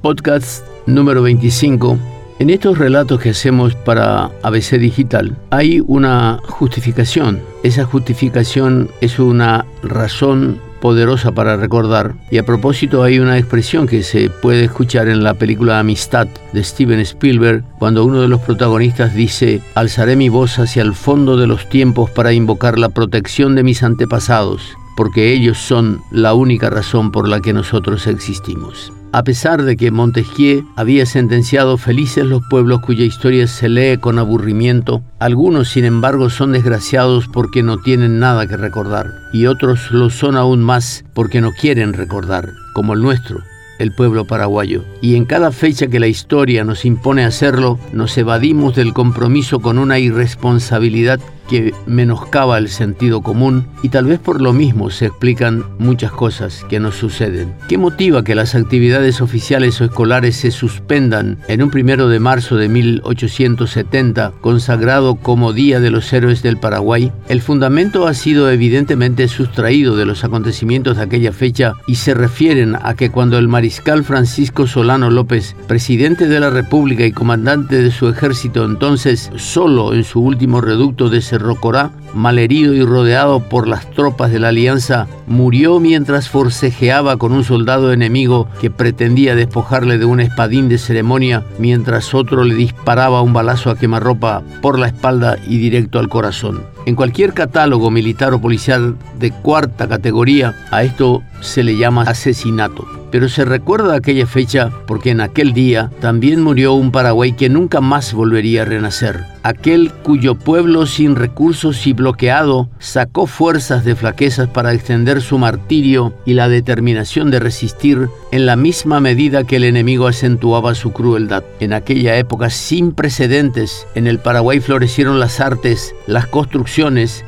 podcast número 25. En estos relatos que hacemos para ABC Digital hay una justificación. Esa justificación es una razón poderosa para recordar. Y a propósito hay una expresión que se puede escuchar en la película Amistad de Steven Spielberg, cuando uno de los protagonistas dice, alzaré mi voz hacia el fondo de los tiempos para invocar la protección de mis antepasados, porque ellos son la única razón por la que nosotros existimos. A pesar de que Montesquieu había sentenciado felices los pueblos cuya historia se lee con aburrimiento, algunos sin embargo son desgraciados porque no tienen nada que recordar, y otros lo son aún más porque no quieren recordar, como el nuestro, el pueblo paraguayo. Y en cada fecha que la historia nos impone hacerlo, nos evadimos del compromiso con una irresponsabilidad que menoscaba el sentido común y tal vez por lo mismo se explican muchas cosas que nos suceden. ¿Qué motiva que las actividades oficiales o escolares se suspendan en un primero de marzo de 1870, consagrado como Día de los Héroes del Paraguay? El fundamento ha sido evidentemente sustraído de los acontecimientos de aquella fecha y se refieren a que cuando el mariscal Francisco Solano López, presidente de la República y comandante de su ejército entonces, solo en su último reducto de Rocorá, malherido y rodeado por las tropas de la Alianza, murió mientras forcejeaba con un soldado enemigo que pretendía despojarle de un espadín de ceremonia mientras otro le disparaba un balazo a quemarropa por la espalda y directo al corazón. En cualquier catálogo militar o policial de cuarta categoría, a esto se le llama asesinato. Pero se recuerda aquella fecha porque en aquel día también murió un Paraguay que nunca más volvería a renacer. Aquel cuyo pueblo sin recursos y bloqueado sacó fuerzas de flaquezas para extender su martirio y la determinación de resistir en la misma medida que el enemigo acentuaba su crueldad. En aquella época sin precedentes, en el Paraguay florecieron las artes, las construcciones,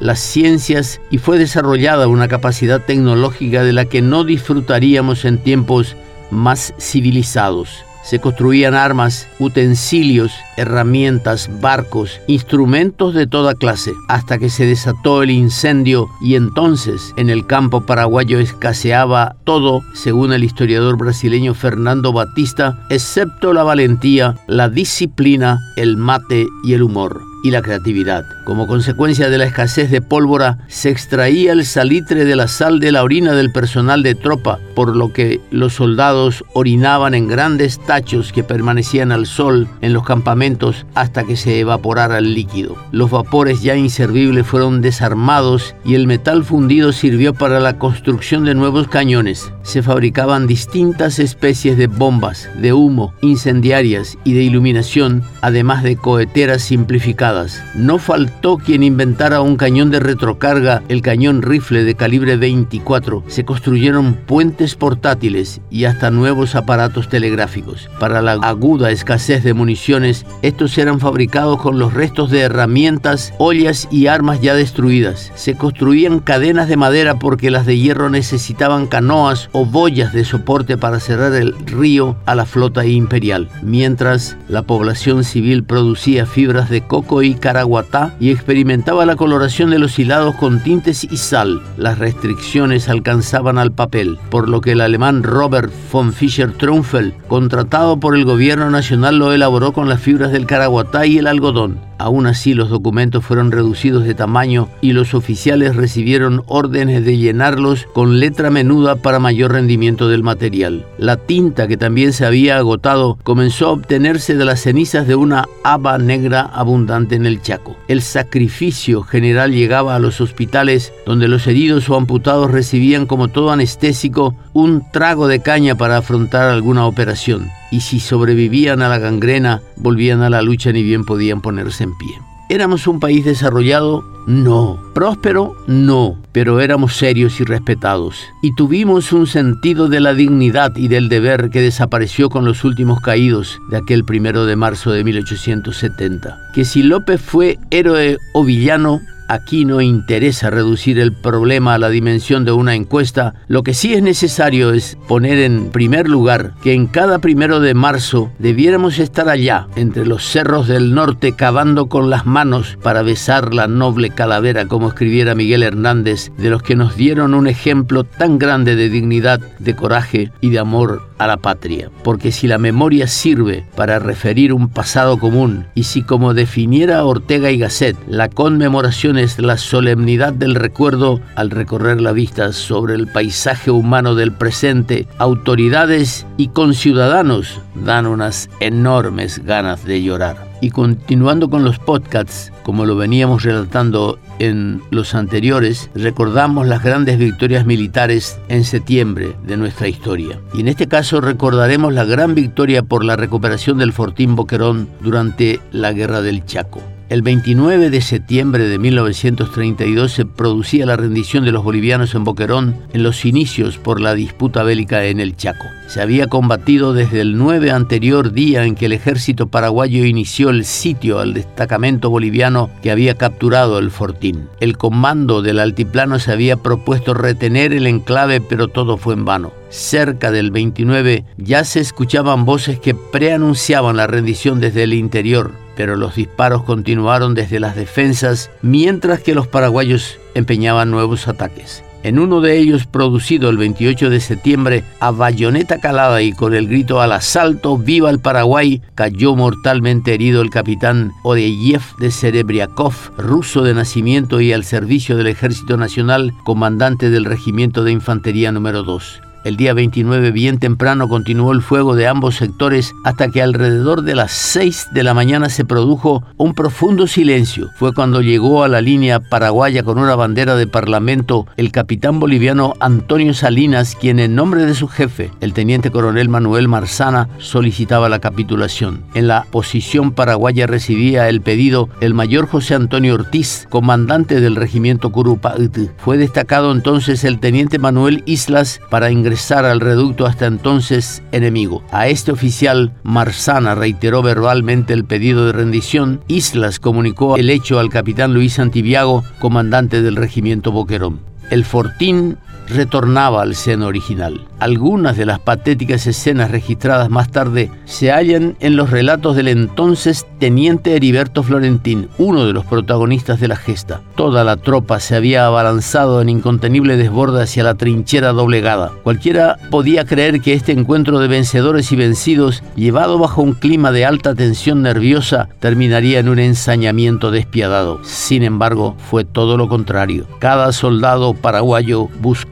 las ciencias y fue desarrollada una capacidad tecnológica de la que no disfrutaríamos en tiempos más civilizados. Se construían armas, utensilios, herramientas, barcos, instrumentos de toda clase, hasta que se desató el incendio y entonces en el campo paraguayo escaseaba todo, según el historiador brasileño Fernando Batista, excepto la valentía, la disciplina, el mate y el humor y la creatividad. Como consecuencia de la escasez de pólvora, se extraía el salitre de la sal de la orina del personal de tropa, por lo que los soldados orinaban en grandes tachos que permanecían al sol en los campamentos hasta que se evaporara el líquido. Los vapores ya inservibles fueron desarmados y el metal fundido sirvió para la construcción de nuevos cañones. Se fabricaban distintas especies de bombas, de humo, incendiarias y de iluminación, además de coheteras simplificadas no faltó quien inventara un cañón de retrocarga, el cañón rifle de calibre 24. Se construyeron puentes portátiles y hasta nuevos aparatos telegráficos. Para la aguda escasez de municiones, estos eran fabricados con los restos de herramientas, ollas y armas ya destruidas. Se construían cadenas de madera porque las de hierro necesitaban canoas o boyas de soporte para cerrar el río a la flota imperial, mientras la población civil producía fibras de coco y caraguatá y experimentaba la coloración de los hilados con tintes y sal. Las restricciones alcanzaban al papel, por lo que el alemán Robert von Fischer-Trumfeld, contratado por el gobierno nacional, lo elaboró con las fibras del caraguatá y el algodón. Aún así, los documentos fueron reducidos de tamaño y los oficiales recibieron órdenes de llenarlos con letra menuda para mayor rendimiento del material. La tinta, que también se había agotado, comenzó a obtenerse de las cenizas de una haba negra abundante en el Chaco. El sacrificio general llegaba a los hospitales donde los heridos o amputados recibían como todo anestésico un trago de caña para afrontar alguna operación y si sobrevivían a la gangrena, volvían a la lucha ni bien podían ponerse en pie. ¿Éramos un país desarrollado? No. ¿Próspero? No. Pero éramos serios y respetados. Y tuvimos un sentido de la dignidad y del deber que desapareció con los últimos caídos de aquel primero de marzo de 1870. Que si López fue héroe o villano, Aquí no interesa reducir el problema a la dimensión de una encuesta, lo que sí es necesario es poner en primer lugar que en cada primero de marzo debiéramos estar allá, entre los cerros del norte, cavando con las manos para besar la noble calavera, como escribiera Miguel Hernández, de los que nos dieron un ejemplo tan grande de dignidad, de coraje y de amor a la patria. Porque si la memoria sirve para referir un pasado común y si como definiera Ortega y Gasset, la conmemoración es la solemnidad del recuerdo al recorrer la vista sobre el paisaje humano del presente, autoridades y conciudadanos dan unas enormes ganas de llorar. Y continuando con los podcasts, como lo veníamos relatando en los anteriores, recordamos las grandes victorias militares en septiembre de nuestra historia. Y en este caso recordaremos la gran victoria por la recuperación del Fortín Boquerón durante la Guerra del Chaco. El 29 de septiembre de 1932 se producía la rendición de los bolivianos en Boquerón en los inicios por la disputa bélica en el Chaco. Se había combatido desde el 9 anterior día en que el ejército paraguayo inició el sitio al destacamento boliviano que había capturado el fortín. El comando del altiplano se había propuesto retener el enclave, pero todo fue en vano. Cerca del 29 ya se escuchaban voces que preanunciaban la rendición desde el interior pero los disparos continuaron desde las defensas mientras que los paraguayos empeñaban nuevos ataques. En uno de ellos, producido el 28 de septiembre, a bayoneta calada y con el grito al asalto, viva el Paraguay, cayó mortalmente herido el capitán Odeyev de Serebriakov, ruso de nacimiento y al servicio del Ejército Nacional, comandante del Regimiento de Infantería número 2. El día 29, bien temprano, continuó el fuego de ambos sectores hasta que alrededor de las 6 de la mañana se produjo un profundo silencio. Fue cuando llegó a la línea paraguaya con una bandera de parlamento el capitán boliviano Antonio Salinas, quien en nombre de su jefe, el teniente coronel Manuel Marzana, solicitaba la capitulación. En la posición paraguaya recibía el pedido el mayor José Antonio Ortiz, comandante del regimiento Curupayt. Fue destacado entonces el teniente Manuel Islas para ingresar al reducto hasta entonces enemigo. A este oficial, Marzana reiteró verbalmente el pedido de rendición. Islas comunicó el hecho al capitán Luis Antiviago, comandante del regimiento Boquerón. El Fortín retornaba al seno original. Algunas de las patéticas escenas registradas más tarde se hallan en los relatos del entonces teniente Heriberto Florentín, uno de los protagonistas de la gesta. Toda la tropa se había abalanzado en incontenible desborde hacia la trinchera doblegada. Cualquiera podía creer que este encuentro de vencedores y vencidos, llevado bajo un clima de alta tensión nerviosa, terminaría en un ensañamiento despiadado. Sin embargo, fue todo lo contrario. Cada soldado paraguayo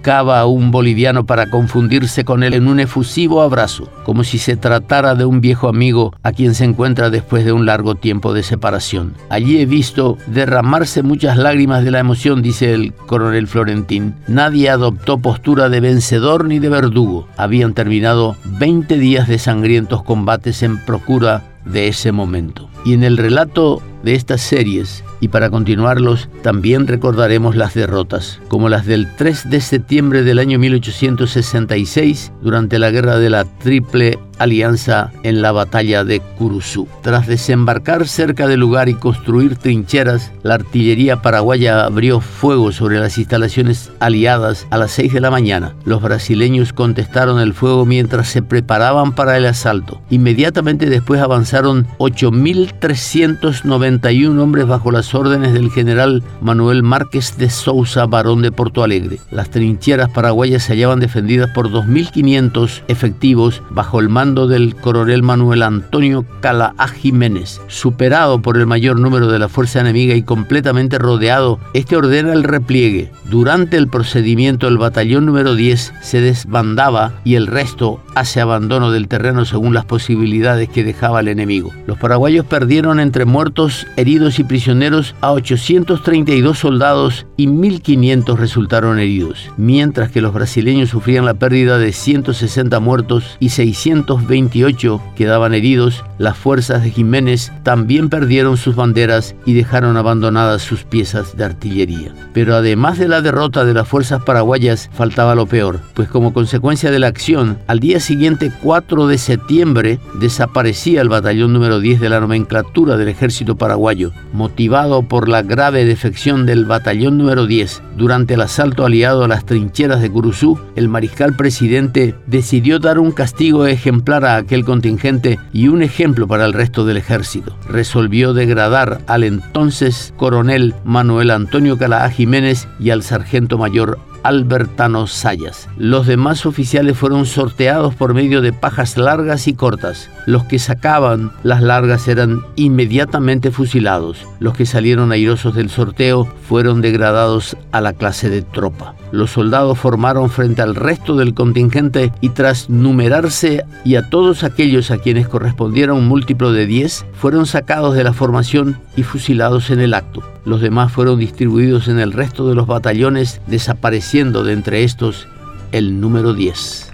a un boliviano para confundirse con él en un efusivo abrazo, como si se tratara de un viejo amigo a quien se encuentra después de un largo tiempo de separación. Allí he visto derramarse muchas lágrimas de la emoción, dice el coronel Florentín. Nadie adoptó postura de vencedor ni de verdugo. Habían terminado 20 días de sangrientos combates en procura de ese momento. Y en el relato de estas series y para continuarlos también recordaremos las derrotas, como las del 3 de septiembre del año 1866 durante la guerra de la Triple Alianza en la batalla de Curuzú. Tras desembarcar cerca del lugar y construir trincheras, la artillería paraguaya abrió fuego sobre las instalaciones aliadas a las 6 de la mañana. Los brasileños contestaron el fuego mientras se preparaban para el asalto. Inmediatamente después avanzaron 8.391 hombres bajo las órdenes del general Manuel Márquez de Sousa, barón de Porto Alegre. Las trincheras paraguayas se hallaban defendidas por 2.500 efectivos bajo el mando del coronel Manuel Antonio Calaá Jiménez. Superado por el mayor número de la fuerza enemiga y completamente rodeado, este ordena el repliegue. Durante el procedimiento, el batallón número 10 se desbandaba y el resto hace abandono del terreno según las posibilidades que dejaba el enemigo. Los paraguayos perdieron entre muertos, heridos y prisioneros a 832 soldados y 1.500 resultaron heridos, mientras que los brasileños sufrían la pérdida de 160 muertos y 600 28 quedaban heridos, las fuerzas de Jiménez también perdieron sus banderas y dejaron abandonadas sus piezas de artillería. Pero además de la derrota de las fuerzas paraguayas, faltaba lo peor, pues como consecuencia de la acción, al día siguiente, 4 de septiembre, desaparecía el batallón número 10 de la nomenclatura del ejército paraguayo, motivado por la grave defección del batallón número 10 durante el asalto aliado a las trincheras de Curuzú, el mariscal presidente decidió dar un castigo ejemplar a aquel contingente y un ejemplo para el resto del ejército. Resolvió degradar al entonces coronel Manuel Antonio Calaá Jiménez y al sargento mayor Albertano Sayas. Los demás oficiales fueron sorteados por medio de pajas largas y cortas. Los que sacaban las largas eran inmediatamente fusilados. Los que salieron airosos del sorteo fueron degradados a la clase de tropa. Los soldados formaron frente al resto del contingente y tras numerarse y a todos aquellos a quienes correspondiera un múltiplo de 10, fueron sacados de la formación y fusilados en el acto. Los demás fueron distribuidos en el resto de los batallones, desapareciendo de entre estos el número 10.